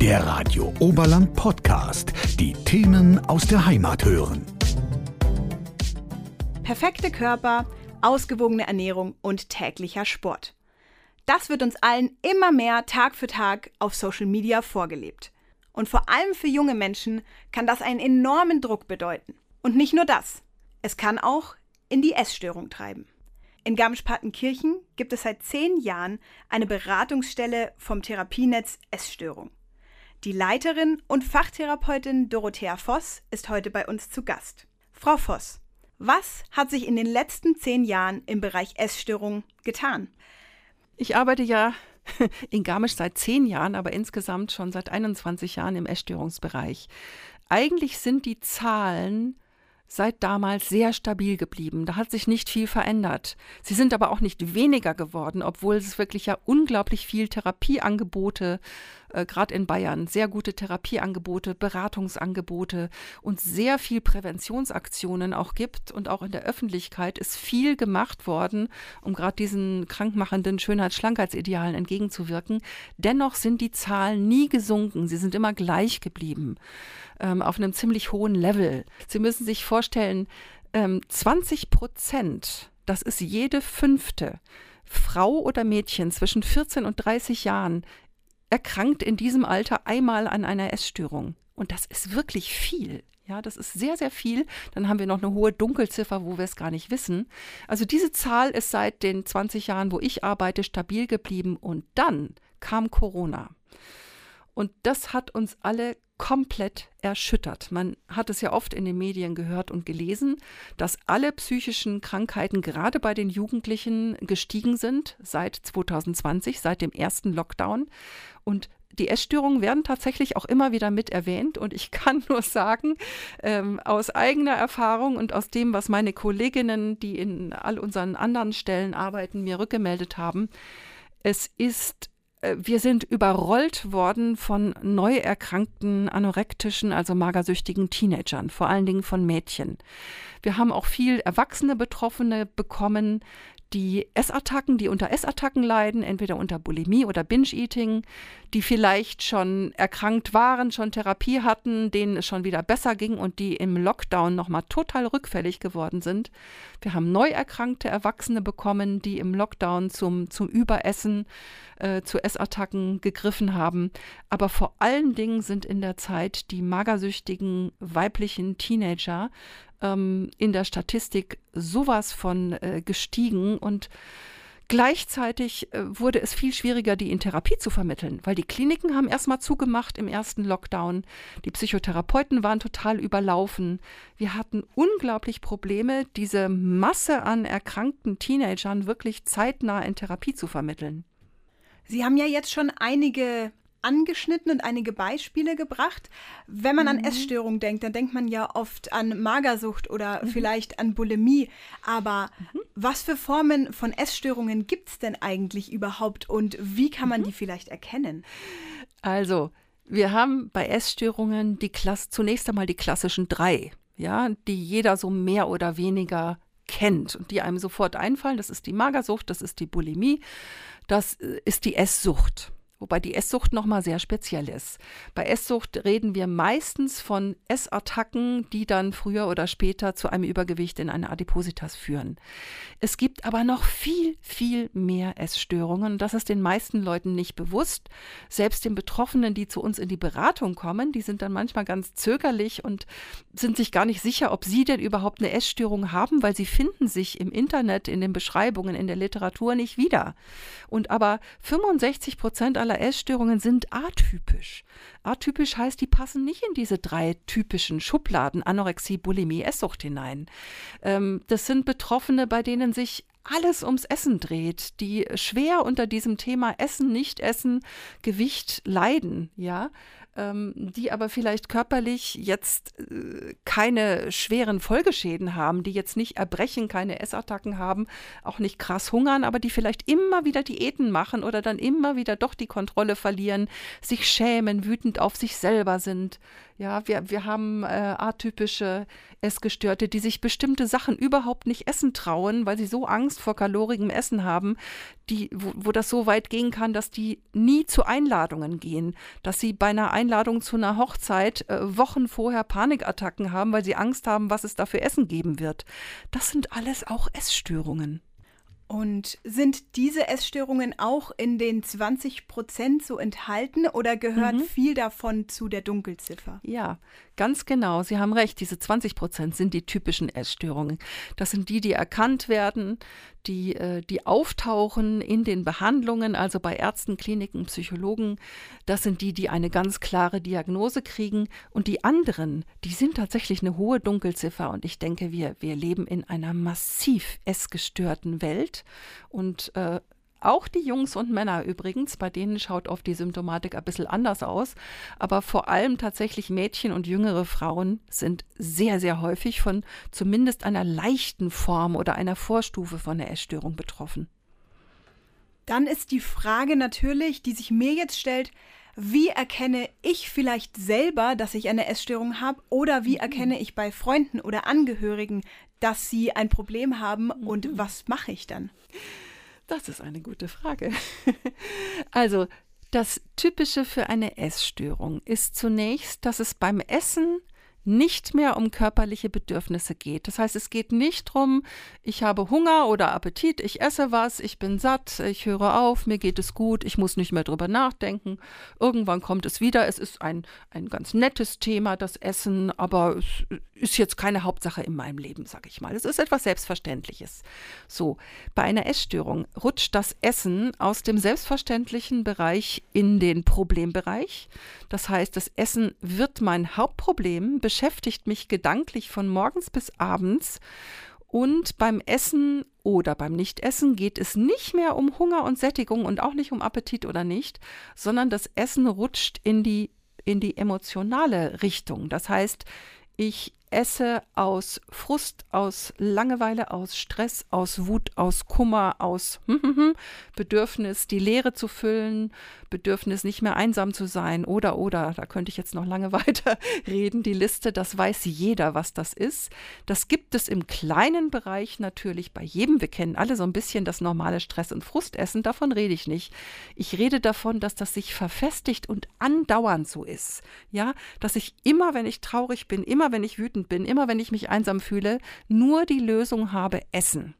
Der Radio Oberland Podcast. Die Themen aus der Heimat hören. Perfekte Körper, ausgewogene Ernährung und täglicher Sport. Das wird uns allen immer mehr Tag für Tag auf Social Media vorgelebt. Und vor allem für junge Menschen kann das einen enormen Druck bedeuten. Und nicht nur das. Es kann auch in die Essstörung treiben. In Garmisch-Partenkirchen gibt es seit zehn Jahren eine Beratungsstelle vom Therapienetz Essstörung. Die Leiterin und Fachtherapeutin Dorothea Voss ist heute bei uns zu Gast. Frau Voss, was hat sich in den letzten zehn Jahren im Bereich Essstörung getan? Ich arbeite ja in Garmisch seit zehn Jahren, aber insgesamt schon seit 21 Jahren im Essstörungsbereich. Eigentlich sind die Zahlen seit damals sehr stabil geblieben. Da hat sich nicht viel verändert. Sie sind aber auch nicht weniger geworden, obwohl es wirklich ja unglaublich viel Therapieangebote, äh, gerade in Bayern, sehr gute Therapieangebote, Beratungsangebote und sehr viel Präventionsaktionen auch gibt. Und auch in der Öffentlichkeit ist viel gemacht worden, um gerade diesen krankmachenden Schönheits-Schlankheitsidealen entgegenzuwirken. Dennoch sind die Zahlen nie gesunken. Sie sind immer gleich geblieben ähm, auf einem ziemlich hohen Level. Sie müssen sich vorstellen, ähm, 20 Prozent, das ist jede fünfte Frau oder Mädchen zwischen 14 und 30 Jahren, erkrankt in diesem Alter einmal an einer Essstörung. Und das ist wirklich viel. Ja, das ist sehr, sehr viel. Dann haben wir noch eine hohe Dunkelziffer, wo wir es gar nicht wissen. Also diese Zahl ist seit den 20 Jahren, wo ich arbeite, stabil geblieben. Und dann kam Corona. Und das hat uns alle komplett erschüttert. Man hat es ja oft in den Medien gehört und gelesen, dass alle psychischen Krankheiten gerade bei den Jugendlichen gestiegen sind seit 2020, seit dem ersten Lockdown. Und die Essstörungen werden tatsächlich auch immer wieder mit erwähnt. Und ich kann nur sagen, ähm, aus eigener Erfahrung und aus dem, was meine Kolleginnen, die in all unseren anderen Stellen arbeiten, mir rückgemeldet haben, es ist äh, wir sind überrollt worden von neu erkrankten anorektischen, also magersüchtigen Teenagern, vor allen Dingen von Mädchen. Wir haben auch viel erwachsene Betroffene bekommen, die Essattacken, die unter Essattacken leiden, entweder unter Bulimie oder Binge-Eating, die vielleicht schon erkrankt waren, schon Therapie hatten, denen es schon wieder besser ging und die im Lockdown nochmal total rückfällig geworden sind. Wir haben neu erkrankte Erwachsene bekommen, die im Lockdown zum, zum Überessen, äh, zu Essattacken gegriffen haben. Aber vor allen Dingen sind in der Zeit die magersüchtigen weiblichen Teenager ähm, in der Statistik sowas von äh, gestiegen und Gleichzeitig äh, wurde es viel schwieriger, die in Therapie zu vermitteln, weil die Kliniken haben erstmal zugemacht im ersten Lockdown. Die Psychotherapeuten waren total überlaufen. Wir hatten unglaublich Probleme, diese Masse an erkrankten Teenagern wirklich zeitnah in Therapie zu vermitteln. Sie haben ja jetzt schon einige angeschnitten und einige Beispiele gebracht. Wenn man mhm. an Essstörung denkt, dann denkt man ja oft an Magersucht oder mhm. vielleicht an Bulimie. Aber mhm. was für Formen von Essstörungen gibt es denn eigentlich überhaupt und wie kann man mhm. die vielleicht erkennen? Also, wir haben bei Essstörungen die Klasse, zunächst einmal die klassischen drei, ja, die jeder so mehr oder weniger kennt und die einem sofort einfallen. Das ist die Magersucht, das ist die Bulimie, das äh, ist die Esssucht. Wobei die Esssucht nochmal sehr speziell ist. Bei Esssucht reden wir meistens von Essattacken, die dann früher oder später zu einem Übergewicht in eine Adipositas führen. Es gibt aber noch viel, viel mehr Essstörungen. Das ist den meisten Leuten nicht bewusst. Selbst den Betroffenen, die zu uns in die Beratung kommen, die sind dann manchmal ganz zögerlich und sind sich gar nicht sicher, ob sie denn überhaupt eine Essstörung haben, weil sie finden sich im Internet, in den Beschreibungen, in der Literatur nicht wieder. Und aber 65 Prozent aller aller Essstörungen sind atypisch. Atypisch heißt, die passen nicht in diese drei typischen Schubladen Anorexie, Bulimie, Esssucht hinein. Ähm, das sind Betroffene, bei denen sich alles ums Essen dreht, die schwer unter diesem Thema Essen, Nicht-Essen, Gewicht leiden, ja ähm, die aber vielleicht körperlich jetzt äh, keine schweren Folgeschäden haben, die jetzt nicht erbrechen, keine Essattacken haben, auch nicht krass hungern, aber die vielleicht immer wieder Diäten machen oder dann immer wieder doch die Kontrolle verlieren, sich schämen, wütend auf sich selber sind. Ja, wir, wir haben äh, atypische Essgestörte, die sich bestimmte Sachen überhaupt nicht essen trauen, weil sie so Angst vor kalorigem Essen haben, die, wo, wo das so weit gehen kann, dass die nie zu Einladungen gehen, dass sie bei einer Einladung zu einer Hochzeit äh, Wochen vorher Panikattacken haben, weil sie Angst haben, was es da für Essen geben wird. Das sind alles auch Essstörungen. Und sind diese Essstörungen auch in den 20 Prozent so enthalten oder gehört mhm. viel davon zu der Dunkelziffer? Ja, Ganz genau, Sie haben recht, diese 20 Prozent sind die typischen Essstörungen. Das sind die, die erkannt werden, die, äh, die auftauchen in den Behandlungen, also bei Ärzten, Kliniken, Psychologen. Das sind die, die eine ganz klare Diagnose kriegen. Und die anderen, die sind tatsächlich eine hohe Dunkelziffer. Und ich denke, wir, wir leben in einer massiv essgestörten Welt. Und äh, auch die Jungs und Männer übrigens, bei denen schaut oft die Symptomatik ein bisschen anders aus. Aber vor allem tatsächlich Mädchen und jüngere Frauen sind sehr, sehr häufig von zumindest einer leichten Form oder einer Vorstufe von der Essstörung betroffen. Dann ist die Frage natürlich, die sich mir jetzt stellt, wie erkenne ich vielleicht selber, dass ich eine Essstörung habe oder wie mhm. erkenne ich bei Freunden oder Angehörigen, dass sie ein Problem haben und mhm. was mache ich dann? Das ist eine gute Frage. also, das Typische für eine Essstörung ist zunächst, dass es beim Essen nicht mehr um körperliche Bedürfnisse geht. Das heißt, es geht nicht darum, ich habe Hunger oder Appetit, ich esse was, ich bin satt, ich höre auf, mir geht es gut, ich muss nicht mehr drüber nachdenken. Irgendwann kommt es wieder. Es ist ein, ein ganz nettes Thema, das Essen, aber es ist jetzt keine Hauptsache in meinem Leben, sage ich mal. Es ist etwas Selbstverständliches. So, bei einer Essstörung rutscht das Essen aus dem selbstverständlichen Bereich in den Problembereich. Das heißt, das Essen wird mein Hauptproblem, beschäftigt mich gedanklich von morgens bis abends. Und beim Essen oder beim Nichtessen geht es nicht mehr um Hunger und Sättigung und auch nicht um Appetit oder nicht, sondern das Essen rutscht in die, in die emotionale Richtung. Das heißt, ich esse aus Frust, aus Langeweile, aus Stress, aus Wut, aus Kummer, aus Bedürfnis, die Leere zu füllen, Bedürfnis, nicht mehr einsam zu sein oder, oder, da könnte ich jetzt noch lange weiter reden, die Liste, das weiß jeder, was das ist. Das gibt es im kleinen Bereich natürlich bei jedem. Wir kennen alle so ein bisschen das normale Stress- und Frustessen, davon rede ich nicht. Ich rede davon, dass das sich verfestigt und andauernd so ist. Ja, dass ich immer, wenn ich traurig bin, immer, wenn ich wütend bin, immer, wenn ich mich einsam fühle, nur die Lösung habe, Essen.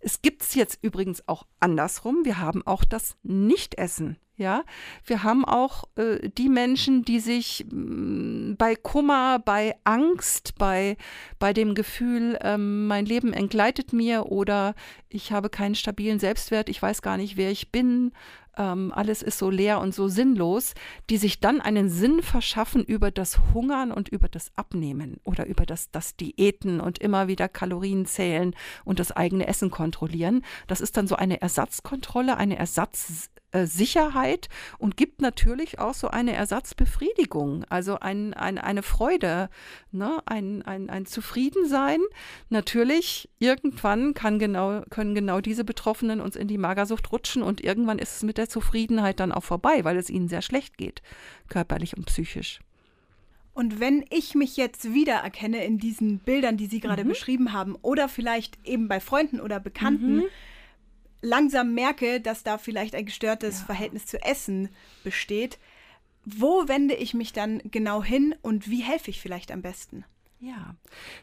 Es gibt es jetzt übrigens auch andersrum. Wir haben auch das Nichtessen. Ja, wir haben auch äh, die Menschen, die sich mh, mm, bei Kummer, bei Angst, bei, bei dem Gefühl, ähm, mein Leben entgleitet mir oder ich habe keinen stabilen Selbstwert, ich weiß gar nicht, wer ich bin, ähm, alles ist so leer und so sinnlos, die sich dann einen Sinn verschaffen über das Hungern und über das Abnehmen oder über das, das Diäten und immer wieder Kalorien zählen und das eigene Essen kontrollieren. Das ist dann so eine Ersatzkontrolle, eine Ersatz äh, Sicherheit und gibt natürlich auch so eine Ersatzbefriedigung, also ein, ein, eine Freude, ne? ein, ein, ein Zufriedensein. Natürlich, irgendwann kann genau, können genau diese Betroffenen uns in die Magersucht rutschen und irgendwann ist es mit der Zufriedenheit dann auch vorbei, weil es ihnen sehr schlecht geht, körperlich und psychisch. Und wenn ich mich jetzt wiedererkenne in diesen Bildern, die Sie gerade mhm. beschrieben haben, oder vielleicht eben bei Freunden oder Bekannten, mhm langsam merke, dass da vielleicht ein gestörtes ja. Verhältnis zu Essen besteht, wo wende ich mich dann genau hin und wie helfe ich vielleicht am besten? Ja,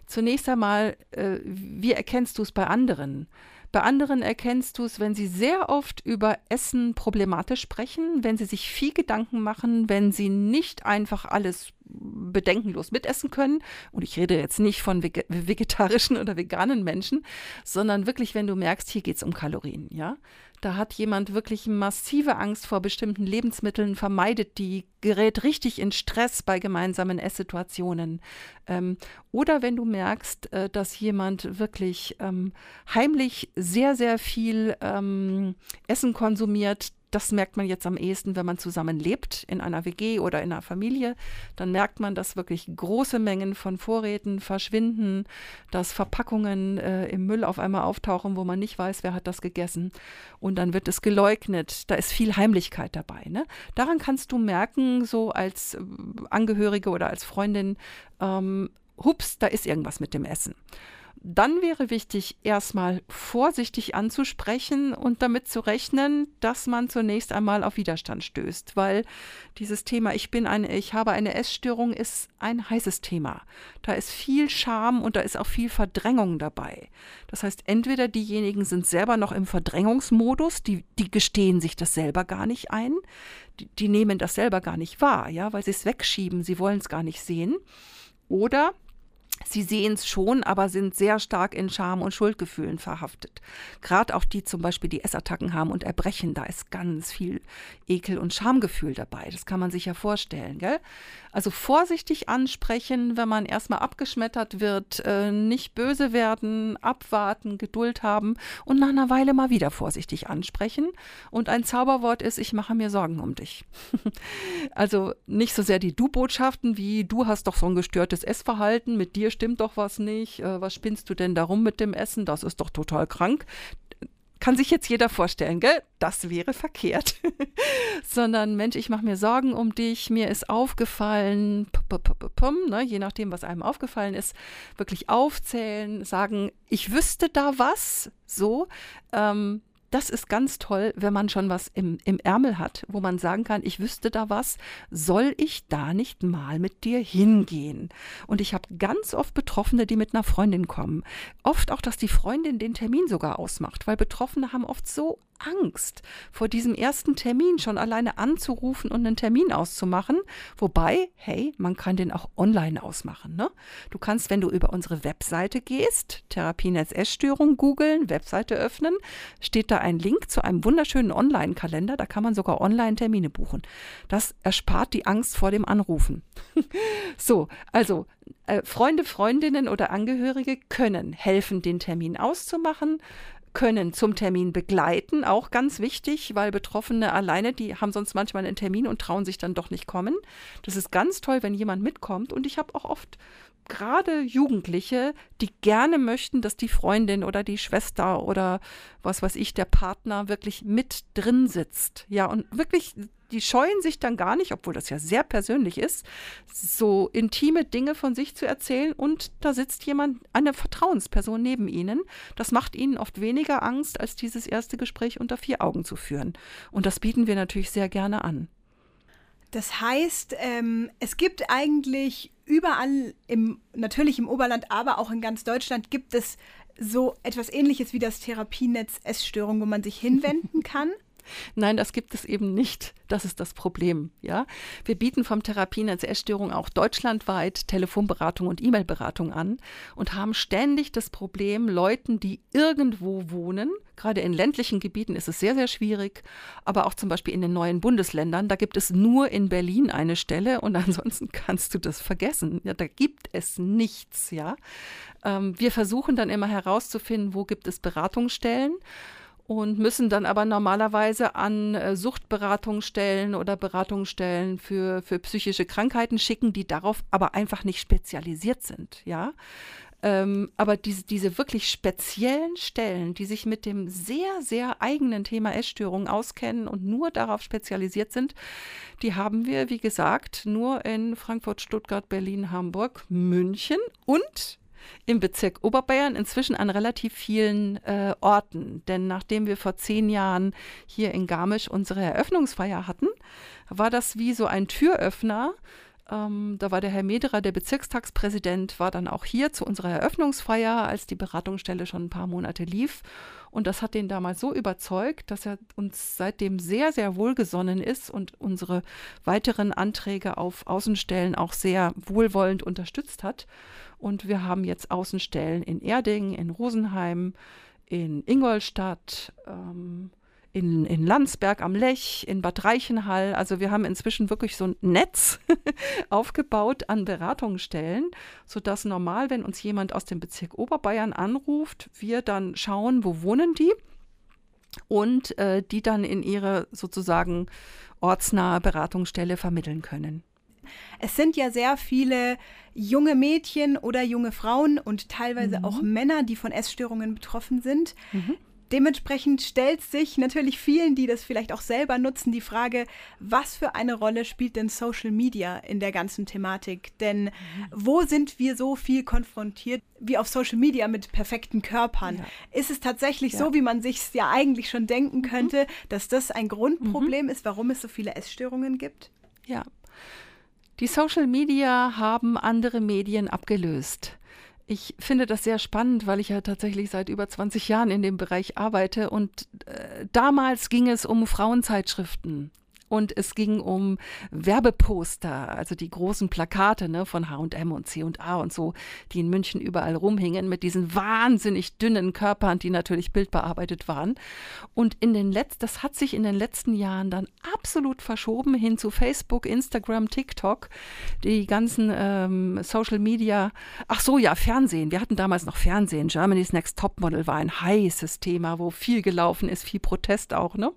zunächst einmal, äh, wie erkennst du es bei anderen? Bei anderen erkennst du es, wenn sie sehr oft über Essen problematisch sprechen, wenn sie sich viel Gedanken machen, wenn sie nicht einfach alles bedenkenlos mitessen können. Und ich rede jetzt nicht von vegetarischen oder veganen Menschen, sondern wirklich, wenn du merkst, hier geht es um Kalorien, ja. Da hat jemand wirklich massive Angst vor bestimmten Lebensmitteln, vermeidet die, gerät richtig in Stress bei gemeinsamen Esssituationen. Ähm, oder wenn du merkst, äh, dass jemand wirklich ähm, heimlich sehr, sehr viel ähm, Essen konsumiert, das merkt man jetzt am ehesten, wenn man zusammen lebt, in einer WG oder in einer Familie. Dann merkt man, dass wirklich große Mengen von Vorräten verschwinden, dass Verpackungen äh, im Müll auf einmal auftauchen, wo man nicht weiß, wer hat das gegessen. Und dann wird es geleugnet. Da ist viel Heimlichkeit dabei. Ne? Daran kannst du merken, so als äh, Angehörige oder als Freundin, ähm, hups, da ist irgendwas mit dem Essen. Dann wäre wichtig, erstmal vorsichtig anzusprechen und damit zu rechnen, dass man zunächst einmal auf Widerstand stößt, weil dieses Thema, ich bin eine, ich habe eine Essstörung, ist ein heißes Thema. Da ist viel Scham und da ist auch viel Verdrängung dabei. Das heißt, entweder diejenigen sind selber noch im Verdrängungsmodus, die, die gestehen sich das selber gar nicht ein, die, die nehmen das selber gar nicht wahr, ja, weil sie es wegschieben, sie wollen es gar nicht sehen. Oder Sie sehen es schon, aber sind sehr stark in Scham und Schuldgefühlen verhaftet. Gerade auch die zum Beispiel, die Essattacken haben und erbrechen, da ist ganz viel Ekel und Schamgefühl dabei. Das kann man sich ja vorstellen, gell? Also vorsichtig ansprechen, wenn man erstmal abgeschmettert wird, äh, nicht böse werden, abwarten, Geduld haben und nach einer Weile mal wieder vorsichtig ansprechen. Und ein Zauberwort ist, ich mache mir Sorgen um dich. also nicht so sehr die Du-Botschaften wie du hast doch so ein gestörtes Essverhalten, mit dir stimmt doch was nicht, äh, was spinnst du denn darum mit dem Essen, das ist doch total krank kann sich jetzt jeder vorstellen, gell? Das wäre verkehrt. Sondern, Mensch, ich mache mir Sorgen um dich, mir ist aufgefallen, ne, je nachdem, was einem aufgefallen ist, wirklich aufzählen, sagen, ich wüsste da was, so. Ähm, das ist ganz toll, wenn man schon was im, im Ärmel hat, wo man sagen kann, ich wüsste da was, soll ich da nicht mal mit dir hingehen? Und ich habe ganz oft Betroffene, die mit einer Freundin kommen. Oft auch, dass die Freundin den Termin sogar ausmacht, weil Betroffene haben oft so Angst vor diesem ersten Termin schon alleine anzurufen und einen Termin auszumachen. Wobei, hey, man kann den auch online ausmachen. Ne? Du kannst, wenn du über unsere Webseite gehst, Therapienetz Essstörung googeln, Webseite öffnen, steht da ein Link zu einem wunderschönen Online-Kalender. Da kann man sogar online Termine buchen. Das erspart die Angst vor dem Anrufen. so, also äh, Freunde, Freundinnen oder Angehörige können helfen, den Termin auszumachen können zum Termin begleiten, auch ganz wichtig, weil Betroffene alleine, die haben sonst manchmal einen Termin und trauen sich dann doch nicht kommen. Das ist ganz toll, wenn jemand mitkommt und ich habe auch oft gerade Jugendliche, die gerne möchten, dass die Freundin oder die Schwester oder was weiß ich, der Partner wirklich mit drin sitzt. Ja, und wirklich die scheuen sich dann gar nicht, obwohl das ja sehr persönlich ist, so intime Dinge von sich zu erzählen und da sitzt jemand, eine Vertrauensperson neben ihnen. Das macht ihnen oft weniger Angst, als dieses erste Gespräch unter vier Augen zu führen. Und das bieten wir natürlich sehr gerne an. Das heißt, ähm, es gibt eigentlich überall, im, natürlich im Oberland, aber auch in ganz Deutschland, gibt es so etwas Ähnliches wie das Therapienetz Essstörung, wo man sich hinwenden kann. Nein, das gibt es eben nicht. Das ist das Problem. Ja? Wir bieten vom Therapienetz Essstörung auch deutschlandweit Telefonberatung und E-Mail-Beratung an und haben ständig das Problem, Leuten, die irgendwo wohnen, gerade in ländlichen Gebieten ist es sehr, sehr schwierig, aber auch zum Beispiel in den neuen Bundesländern, da gibt es nur in Berlin eine Stelle und ansonsten kannst du das vergessen. Ja, da gibt es nichts. Ja? Ähm, wir versuchen dann immer herauszufinden, wo gibt es Beratungsstellen und müssen dann aber normalerweise an äh, Suchtberatungsstellen oder Beratungsstellen für, für psychische Krankheiten schicken, die darauf aber einfach nicht spezialisiert sind, ja. Ähm, aber diese, diese wirklich speziellen Stellen, die sich mit dem sehr, sehr eigenen Thema Essstörungen auskennen und nur darauf spezialisiert sind, die haben wir, wie gesagt, nur in Frankfurt, Stuttgart, Berlin, Hamburg, München und im Bezirk Oberbayern, inzwischen an relativ vielen äh, Orten. Denn nachdem wir vor zehn Jahren hier in Garmisch unsere Eröffnungsfeier hatten, war das wie so ein Türöffner. Ähm, da war der Herr Mederer, der Bezirkstagspräsident, war dann auch hier zu unserer Eröffnungsfeier, als die Beratungsstelle schon ein paar Monate lief. Und das hat den damals so überzeugt, dass er uns seitdem sehr, sehr wohlgesonnen ist und unsere weiteren Anträge auf Außenstellen auch sehr wohlwollend unterstützt hat. Und wir haben jetzt Außenstellen in Erding, in Rosenheim, in Ingolstadt, ähm, in, in Landsberg am Lech, in Bad Reichenhall. Also wir haben inzwischen wirklich so ein Netz aufgebaut an Beratungsstellen, sodass normal, wenn uns jemand aus dem Bezirk Oberbayern anruft, wir dann schauen, wo wohnen die und äh, die dann in ihre sozusagen ortsnahe Beratungsstelle vermitteln können. Es sind ja sehr viele junge Mädchen oder junge Frauen und teilweise mhm. auch Männer, die von Essstörungen betroffen sind. Mhm. Dementsprechend stellt sich natürlich vielen, die das vielleicht auch selber nutzen, die Frage, was für eine Rolle spielt denn Social Media in der ganzen Thematik? Denn mhm. wo sind wir so viel konfrontiert wie auf Social Media mit perfekten Körpern? Ja. Ist es tatsächlich ja. so, wie man sich ja eigentlich schon denken mhm. könnte, mhm. dass das ein Grundproblem mhm. ist, warum es so viele Essstörungen gibt? Ja. Die Social Media haben andere Medien abgelöst. Ich finde das sehr spannend, weil ich ja tatsächlich seit über 20 Jahren in dem Bereich arbeite und äh, damals ging es um Frauenzeitschriften und es ging um Werbeposter, also die großen Plakate ne, von H&M und C&A und so, die in München überall rumhingen mit diesen wahnsinnig dünnen Körpern, die natürlich bildbearbeitet waren. Und in den letzten, das hat sich in den letzten Jahren dann absolut verschoben hin zu Facebook, Instagram, TikTok, die ganzen ähm, Social Media. Ach so, ja, Fernsehen. Wir hatten damals noch Fernsehen. Germany's Next Topmodel war ein heißes Thema, wo viel gelaufen ist, viel Protest auch. Ne?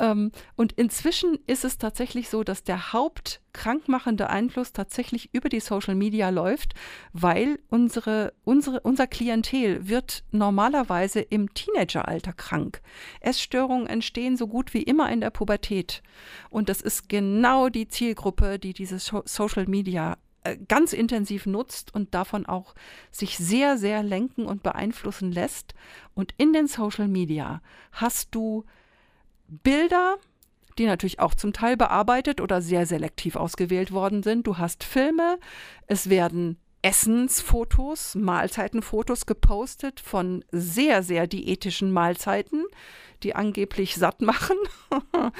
Ähm, und inzwischen ist es tatsächlich so, dass der hauptkrankmachende Einfluss tatsächlich über die Social Media läuft, weil unsere, unsere, unser Klientel wird normalerweise im Teenageralter krank. Essstörungen entstehen so gut wie immer in der Pubertät. Und das ist genau die Zielgruppe, die diese Social Media äh, ganz intensiv nutzt und davon auch sich sehr, sehr lenken und beeinflussen lässt. Und in den Social Media hast du Bilder, die natürlich auch zum Teil bearbeitet oder sehr selektiv ausgewählt worden sind. Du hast Filme, es werden Essensfotos, Mahlzeitenfotos gepostet von sehr, sehr diätischen Mahlzeiten, die angeblich satt machen.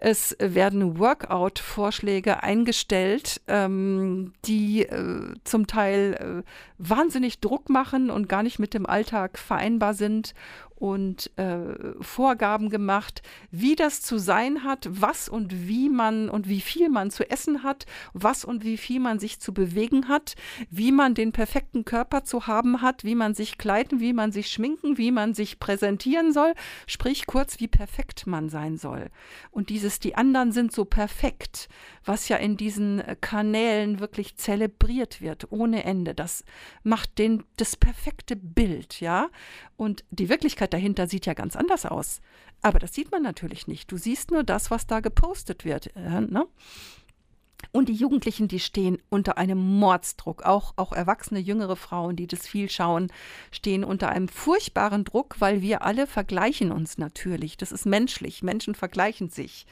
es werden Workout-Vorschläge eingestellt, ähm, die äh, zum Teil äh, wahnsinnig Druck machen und gar nicht mit dem Alltag vereinbar sind und äh, Vorgaben gemacht, wie das zu sein hat, was und wie man und wie viel man zu essen hat, was und wie viel man sich zu bewegen hat, wie man den perfekten Körper zu haben hat, wie man sich kleiden, wie man sich schminken, wie man sich präsentieren soll, sprich kurz, wie perfekt man sein soll. Und dieses, die anderen sind so perfekt, was ja in diesen äh, Kanälen wirklich zelebriert wird, ohne Ende. Das macht den, das perfekte Bild, ja. Und die Wirklichkeit dahinter sieht ja ganz anders aus. Aber das sieht man natürlich nicht. Du siehst nur das, was da gepostet wird. Äh, ne? Und die Jugendlichen, die stehen unter einem Mordsdruck. Auch, auch erwachsene, jüngere Frauen, die das viel schauen, stehen unter einem furchtbaren Druck, weil wir alle vergleichen uns natürlich. Das ist menschlich. Menschen vergleichen sich.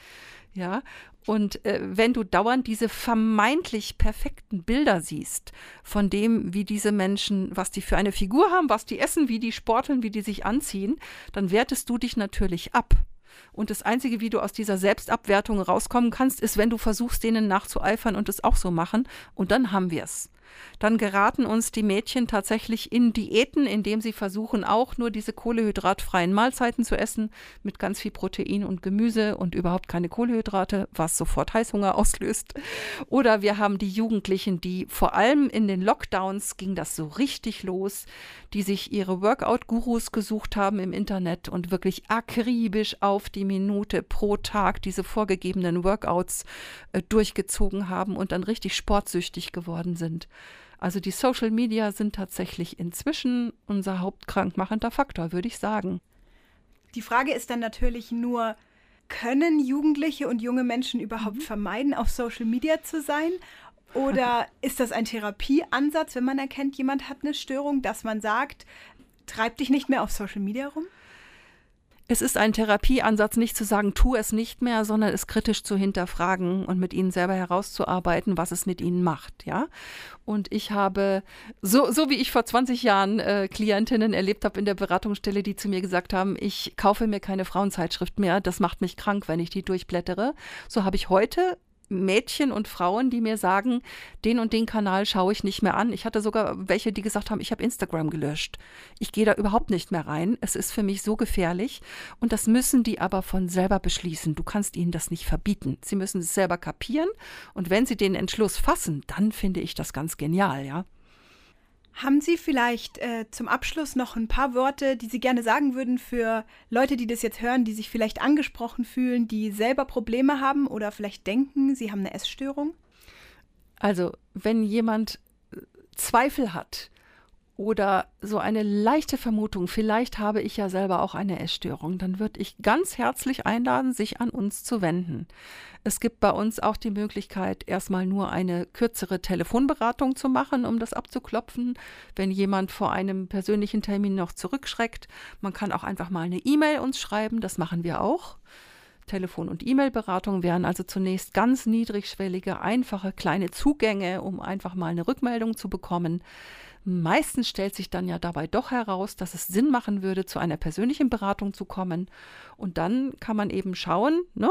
Ja, und äh, wenn du dauernd diese vermeintlich perfekten Bilder siehst, von dem, wie diese Menschen, was die für eine Figur haben, was die essen, wie die sporteln, wie die sich anziehen, dann wertest du dich natürlich ab. Und das Einzige, wie du aus dieser Selbstabwertung rauskommen kannst, ist, wenn du versuchst, denen nachzueifern und es auch so machen. Und dann haben wir es dann geraten uns die Mädchen tatsächlich in Diäten, indem sie versuchen, auch nur diese kohlehydratfreien Mahlzeiten zu essen mit ganz viel Protein und Gemüse und überhaupt keine Kohlehydrate, was sofort Heißhunger auslöst. Oder wir haben die Jugendlichen, die vor allem in den Lockdowns ging das so richtig los, die sich ihre Workout-Gurus gesucht haben im Internet und wirklich akribisch auf die Minute pro Tag diese vorgegebenen Workouts äh, durchgezogen haben und dann richtig sportsüchtig geworden sind. Also die Social Media sind tatsächlich inzwischen unser hauptkrankmachender Faktor, würde ich sagen. Die Frage ist dann natürlich nur, können Jugendliche und junge Menschen überhaupt mhm. vermeiden, auf Social Media zu sein? Oder ist das ein Therapieansatz, wenn man erkennt, jemand hat eine Störung, dass man sagt, treib dich nicht mehr auf Social Media rum? Es ist ein Therapieansatz, nicht zu sagen, tu es nicht mehr, sondern es kritisch zu hinterfragen und mit ihnen selber herauszuarbeiten, was es mit ihnen macht, ja. Und ich habe, so, so wie ich vor 20 Jahren äh, Klientinnen erlebt habe in der Beratungsstelle, die zu mir gesagt haben, ich kaufe mir keine Frauenzeitschrift mehr, das macht mich krank, wenn ich die durchblättere, so habe ich heute Mädchen und Frauen, die mir sagen, den und den Kanal schaue ich nicht mehr an. Ich hatte sogar welche, die gesagt haben, ich habe Instagram gelöscht. Ich gehe da überhaupt nicht mehr rein. Es ist für mich so gefährlich. Und das müssen die aber von selber beschließen. Du kannst ihnen das nicht verbieten. Sie müssen es selber kapieren. Und wenn sie den Entschluss fassen, dann finde ich das ganz genial, ja. Haben Sie vielleicht äh, zum Abschluss noch ein paar Worte, die Sie gerne sagen würden für Leute, die das jetzt hören, die sich vielleicht angesprochen fühlen, die selber Probleme haben oder vielleicht denken, sie haben eine Essstörung? Also, wenn jemand äh, Zweifel hat, oder so eine leichte Vermutung, vielleicht habe ich ja selber auch eine Essstörung, dann würde ich ganz herzlich einladen, sich an uns zu wenden. Es gibt bei uns auch die Möglichkeit, erstmal nur eine kürzere Telefonberatung zu machen, um das abzuklopfen, wenn jemand vor einem persönlichen Termin noch zurückschreckt. Man kann auch einfach mal eine E-Mail uns schreiben, das machen wir auch. Telefon- und E-Mail-Beratung wären also zunächst ganz niedrigschwellige, einfache kleine Zugänge, um einfach mal eine Rückmeldung zu bekommen. Meistens stellt sich dann ja dabei doch heraus, dass es Sinn machen würde, zu einer persönlichen Beratung zu kommen. Und dann kann man eben schauen, ne?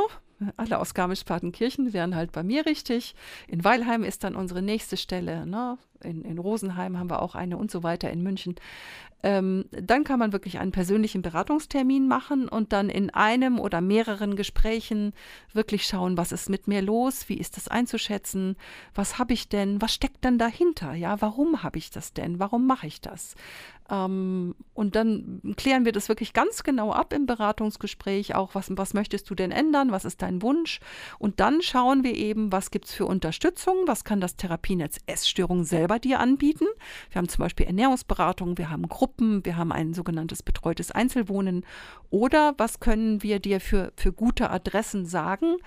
alle aus Garmisch-Partenkirchen wären halt bei mir richtig. In Weilheim ist dann unsere nächste Stelle. Ne? In, in Rosenheim haben wir auch eine und so weiter in München. Ähm, dann kann man wirklich einen persönlichen Beratungstermin machen und dann in einem oder mehreren Gesprächen wirklich schauen, was ist mit mir los, wie ist das einzuschätzen, was habe ich denn, was steckt denn dahinter, ja, warum habe ich das denn, warum mache ich das? Ähm, und dann klären wir das wirklich ganz genau ab im Beratungsgespräch, auch was, was möchtest du denn ändern, was ist dein Wunsch? Und dann schauen wir eben, was gibt es für Unterstützung, was kann das Therapienetz Essstörung selber dir anbieten. Wir haben zum Beispiel Ernährungsberatung, wir haben Gruppen, wir haben ein sogenanntes betreutes Einzelwohnen. Oder was können wir dir für, für gute Adressen sagen?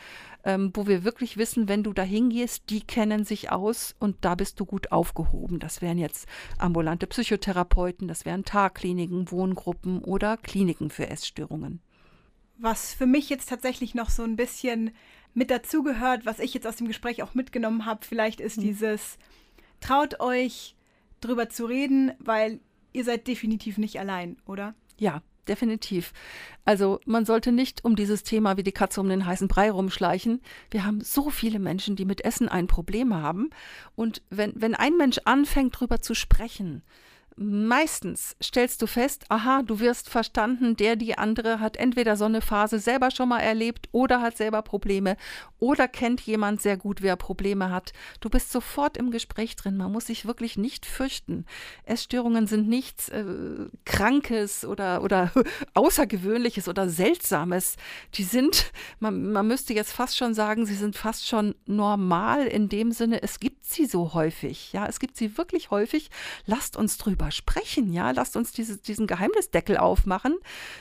ähm, wo wir wirklich wissen, wenn du da hingehst, die kennen sich aus und da bist du gut aufgehoben. Das wären jetzt ambulante Psychotherapeuten, das wären Tagkliniken, Wohngruppen oder Kliniken für Essstörungen. Was für mich jetzt tatsächlich noch so ein bisschen mit dazugehört, was ich jetzt aus dem Gespräch auch mitgenommen habe, vielleicht ist hm. dieses, traut euch drüber zu reden, weil ihr seid definitiv nicht allein, oder? Ja, definitiv. Also man sollte nicht um dieses Thema wie die Katze um den heißen Brei rumschleichen. Wir haben so viele Menschen, die mit Essen ein Problem haben. Und wenn, wenn ein Mensch anfängt, darüber zu sprechen, Meistens stellst du fest, aha, du wirst verstanden, der, die andere hat entweder so eine Phase selber schon mal erlebt oder hat selber Probleme oder kennt jemand sehr gut, wer Probleme hat. Du bist sofort im Gespräch drin. Man muss sich wirklich nicht fürchten. Essstörungen sind nichts äh, Krankes oder, oder Außergewöhnliches oder Seltsames. Die sind, man, man müsste jetzt fast schon sagen, sie sind fast schon normal in dem Sinne, es gibt sie so häufig. Ja, es gibt sie wirklich häufig. Lasst uns drüber drüber sprechen, ja, lasst uns diese, diesen Geheimnisdeckel aufmachen.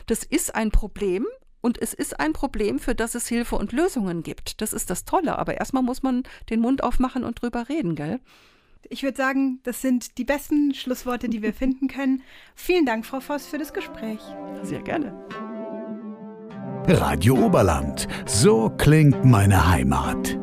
Das ist ein Problem und es ist ein Problem, für das es Hilfe und Lösungen gibt. Das ist das Tolle, aber erstmal muss man den Mund aufmachen und drüber reden, gell? Ich würde sagen, das sind die besten Schlussworte, die wir finden können. Vielen Dank, Frau Voss, für das Gespräch. Sehr gerne. Radio Oberland. So klingt meine Heimat.